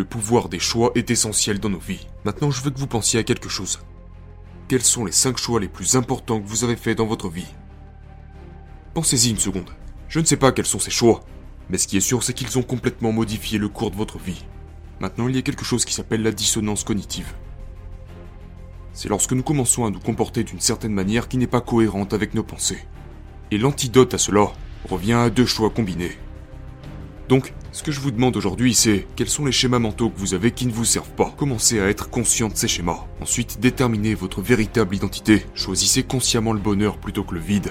Le pouvoir des choix est essentiel dans nos vies. Maintenant, je veux que vous pensiez à quelque chose. Quels sont les 5 choix les plus importants que vous avez faits dans votre vie? Pensez-y une seconde. Je ne sais pas quels sont ces choix, mais ce qui est sûr, c'est qu'ils ont complètement modifié le cours de votre vie. Maintenant, il y a quelque chose qui s'appelle la dissonance cognitive. C'est lorsque nous commençons à nous comporter d'une certaine manière qui n'est pas cohérente avec nos pensées. Et l'antidote à cela revient à deux choix combinés. Donc, ce que je vous demande aujourd'hui, c'est quels sont les schémas mentaux que vous avez qui ne vous servent pas. Commencez à être conscient de ces schémas. Ensuite, déterminez votre véritable identité. Choisissez consciemment le bonheur plutôt que le vide.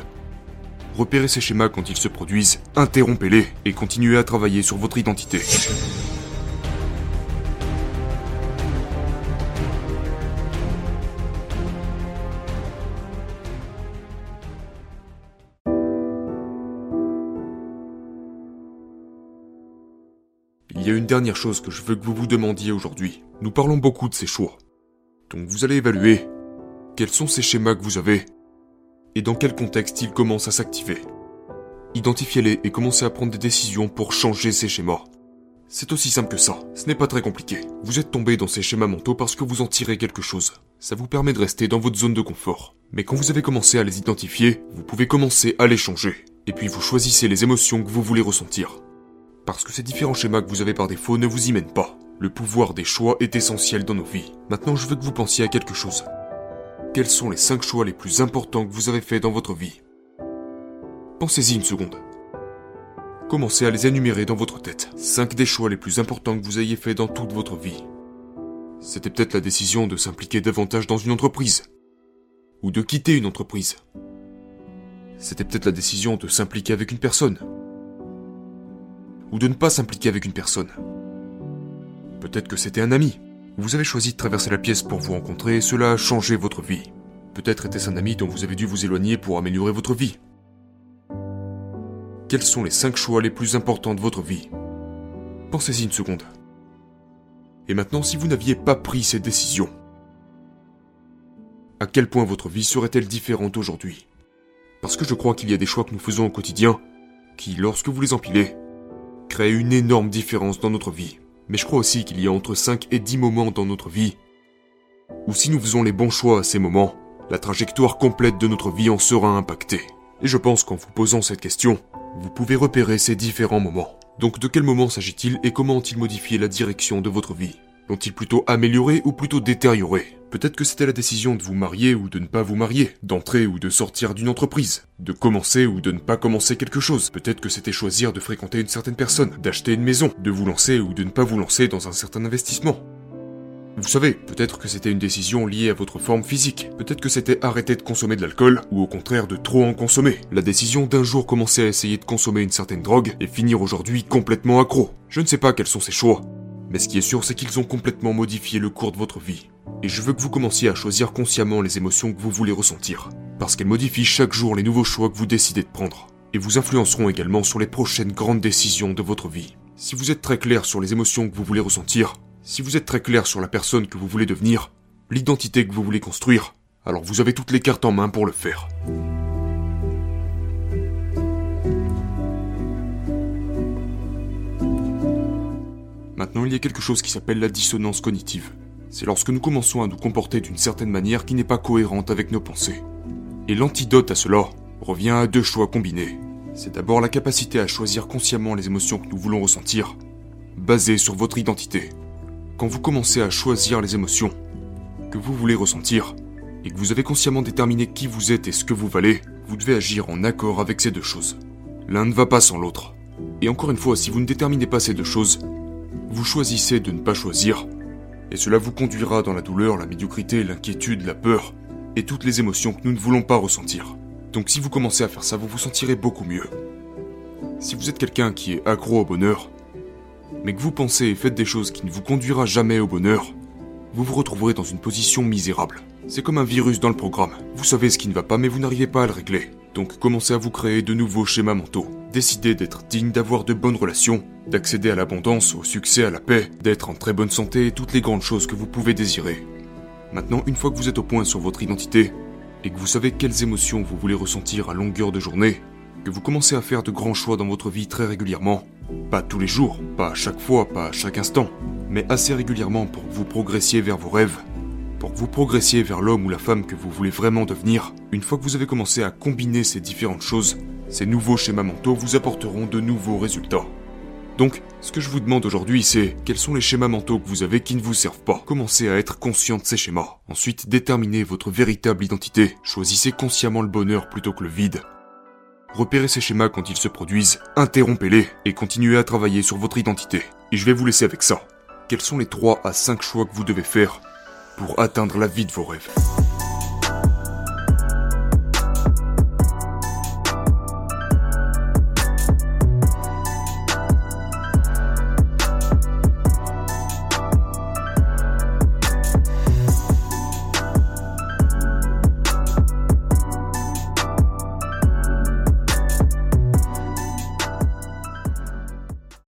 Repérez ces schémas quand ils se produisent, interrompez-les et continuez à travailler sur votre identité. Y a une dernière chose que je veux que vous vous demandiez aujourd'hui. Nous parlons beaucoup de ces choix. Donc vous allez évaluer quels sont ces schémas que vous avez et dans quel contexte ils commencent à s'activer. Identifiez-les et commencez à prendre des décisions pour changer ces schémas. C'est aussi simple que ça, ce n'est pas très compliqué. Vous êtes tombé dans ces schémas mentaux parce que vous en tirez quelque chose. Ça vous permet de rester dans votre zone de confort. Mais quand vous avez commencé à les identifier, vous pouvez commencer à les changer. Et puis vous choisissez les émotions que vous voulez ressentir. Parce que ces différents schémas que vous avez par défaut ne vous y mènent pas. Le pouvoir des choix est essentiel dans nos vies. Maintenant, je veux que vous pensiez à quelque chose. Quels sont les 5 choix les plus importants que vous avez faits dans votre vie? Pensez-y une seconde. Commencez à les énumérer dans votre tête. 5 des choix les plus importants que vous ayez faits dans toute votre vie. C'était peut-être la décision de s'impliquer davantage dans une entreprise. Ou de quitter une entreprise. C'était peut-être la décision de s'impliquer avec une personne. Ou de ne pas s'impliquer avec une personne. Peut-être que c'était un ami. Vous avez choisi de traverser la pièce pour vous rencontrer et cela a changé votre vie. Peut-être était-ce un ami dont vous avez dû vous éloigner pour améliorer votre vie. Quels sont les 5 choix les plus importants de votre vie? Pensez-y une seconde. Et maintenant, si vous n'aviez pas pris ces décisions, à quel point votre vie serait-elle différente aujourd'hui? Parce que je crois qu'il y a des choix que nous faisons au quotidien qui, lorsque vous les empilez, une énorme différence dans notre vie. Mais je crois aussi qu'il y a entre 5 et 10 moments dans notre vie où si nous faisons les bons choix à ces moments, la trajectoire complète de notre vie en sera impactée. Et je pense qu'en vous posant cette question, vous pouvez repérer ces différents moments. Donc de quel moment s'agit-il et comment ont-ils modifié la direction de votre vie? L'ont-ils plutôt amélioré ou plutôt détérioré? Peut-être que c'était la décision de vous marier ou de ne pas vous marier, d'entrer ou de sortir d'une entreprise, de commencer ou de ne pas commencer quelque chose. Peut-être que c'était choisir de fréquenter une certaine personne, d'acheter une maison, de vous lancer ou de ne pas vous lancer dans un certain investissement. Vous savez, peut-être que c'était une décision liée à votre forme physique, peut-être que c'était arrêter de consommer de l'alcool, ou au contraire de trop en consommer. La décision d'un jour commencer à essayer de consommer une certaine drogue et finir aujourd'hui complètement accro. Je ne sais pas quels sont ces choix, mais ce qui est sûr c'est qu'ils ont complètement modifié le cours de votre vie. Et je veux que vous commenciez à choisir consciemment les émotions que vous voulez ressentir, parce qu'elles modifient chaque jour les nouveaux choix que vous décidez de prendre, et vous influenceront également sur les prochaines grandes décisions de votre vie. Si vous êtes très clair sur les émotions que vous voulez ressentir, si vous êtes très clair sur la personne que vous voulez devenir, l'identité que vous voulez construire, alors vous avez toutes les cartes en main pour le faire. Maintenant, il y a quelque chose qui s'appelle la dissonance cognitive. C'est lorsque nous commençons à nous comporter d'une certaine manière qui n'est pas cohérente avec nos pensées. Et l'antidote à cela revient à deux choix combinés. C'est d'abord la capacité à choisir consciemment les émotions que nous voulons ressentir, basées sur votre identité. Quand vous commencez à choisir les émotions que vous voulez ressentir, et que vous avez consciemment déterminé qui vous êtes et ce que vous valez, vous devez agir en accord avec ces deux choses. L'un ne va pas sans l'autre. Et encore une fois, si vous ne déterminez pas ces deux choses, vous choisissez de ne pas choisir, et cela vous conduira dans la douleur, la médiocrité, l'inquiétude, la peur, et toutes les émotions que nous ne voulons pas ressentir. Donc si vous commencez à faire ça, vous vous sentirez beaucoup mieux. Si vous êtes quelqu'un qui est accro au bonheur, mais que vous pensez et faites des choses qui ne vous conduira jamais au bonheur, vous vous retrouverez dans une position misérable. C'est comme un virus dans le programme. Vous savez ce qui ne va pas mais vous n'arrivez pas à le régler. Donc commencez à vous créer de nouveaux schémas mentaux. Décidez d'être digne d'avoir de bonnes relations, d'accéder à l'abondance, au succès, à la paix, d'être en très bonne santé et toutes les grandes choses que vous pouvez désirer. Maintenant, une fois que vous êtes au point sur votre identité, et que vous savez quelles émotions vous voulez ressentir à longueur de journée, que vous commencez à faire de grands choix dans votre vie très régulièrement, pas tous les jours, pas à chaque fois, pas à chaque instant, mais assez régulièrement pour que vous progressiez vers vos rêves, pour que vous progressiez vers l'homme ou la femme que vous voulez vraiment devenir. Une fois que vous avez commencé à combiner ces différentes choses, ces nouveaux schémas mentaux vous apporteront de nouveaux résultats. Donc, ce que je vous demande aujourd'hui, c'est quels sont les schémas mentaux que vous avez qui ne vous servent pas? Commencez à être conscient de ces schémas. Ensuite, déterminez votre véritable identité. Choisissez consciemment le bonheur plutôt que le vide. Repérez ces schémas quand ils se produisent, interrompez-les et continuez à travailler sur votre identité. Et je vais vous laisser avec ça. Quels sont les 3 à 5 choix que vous devez faire pour atteindre la vie de vos rêves?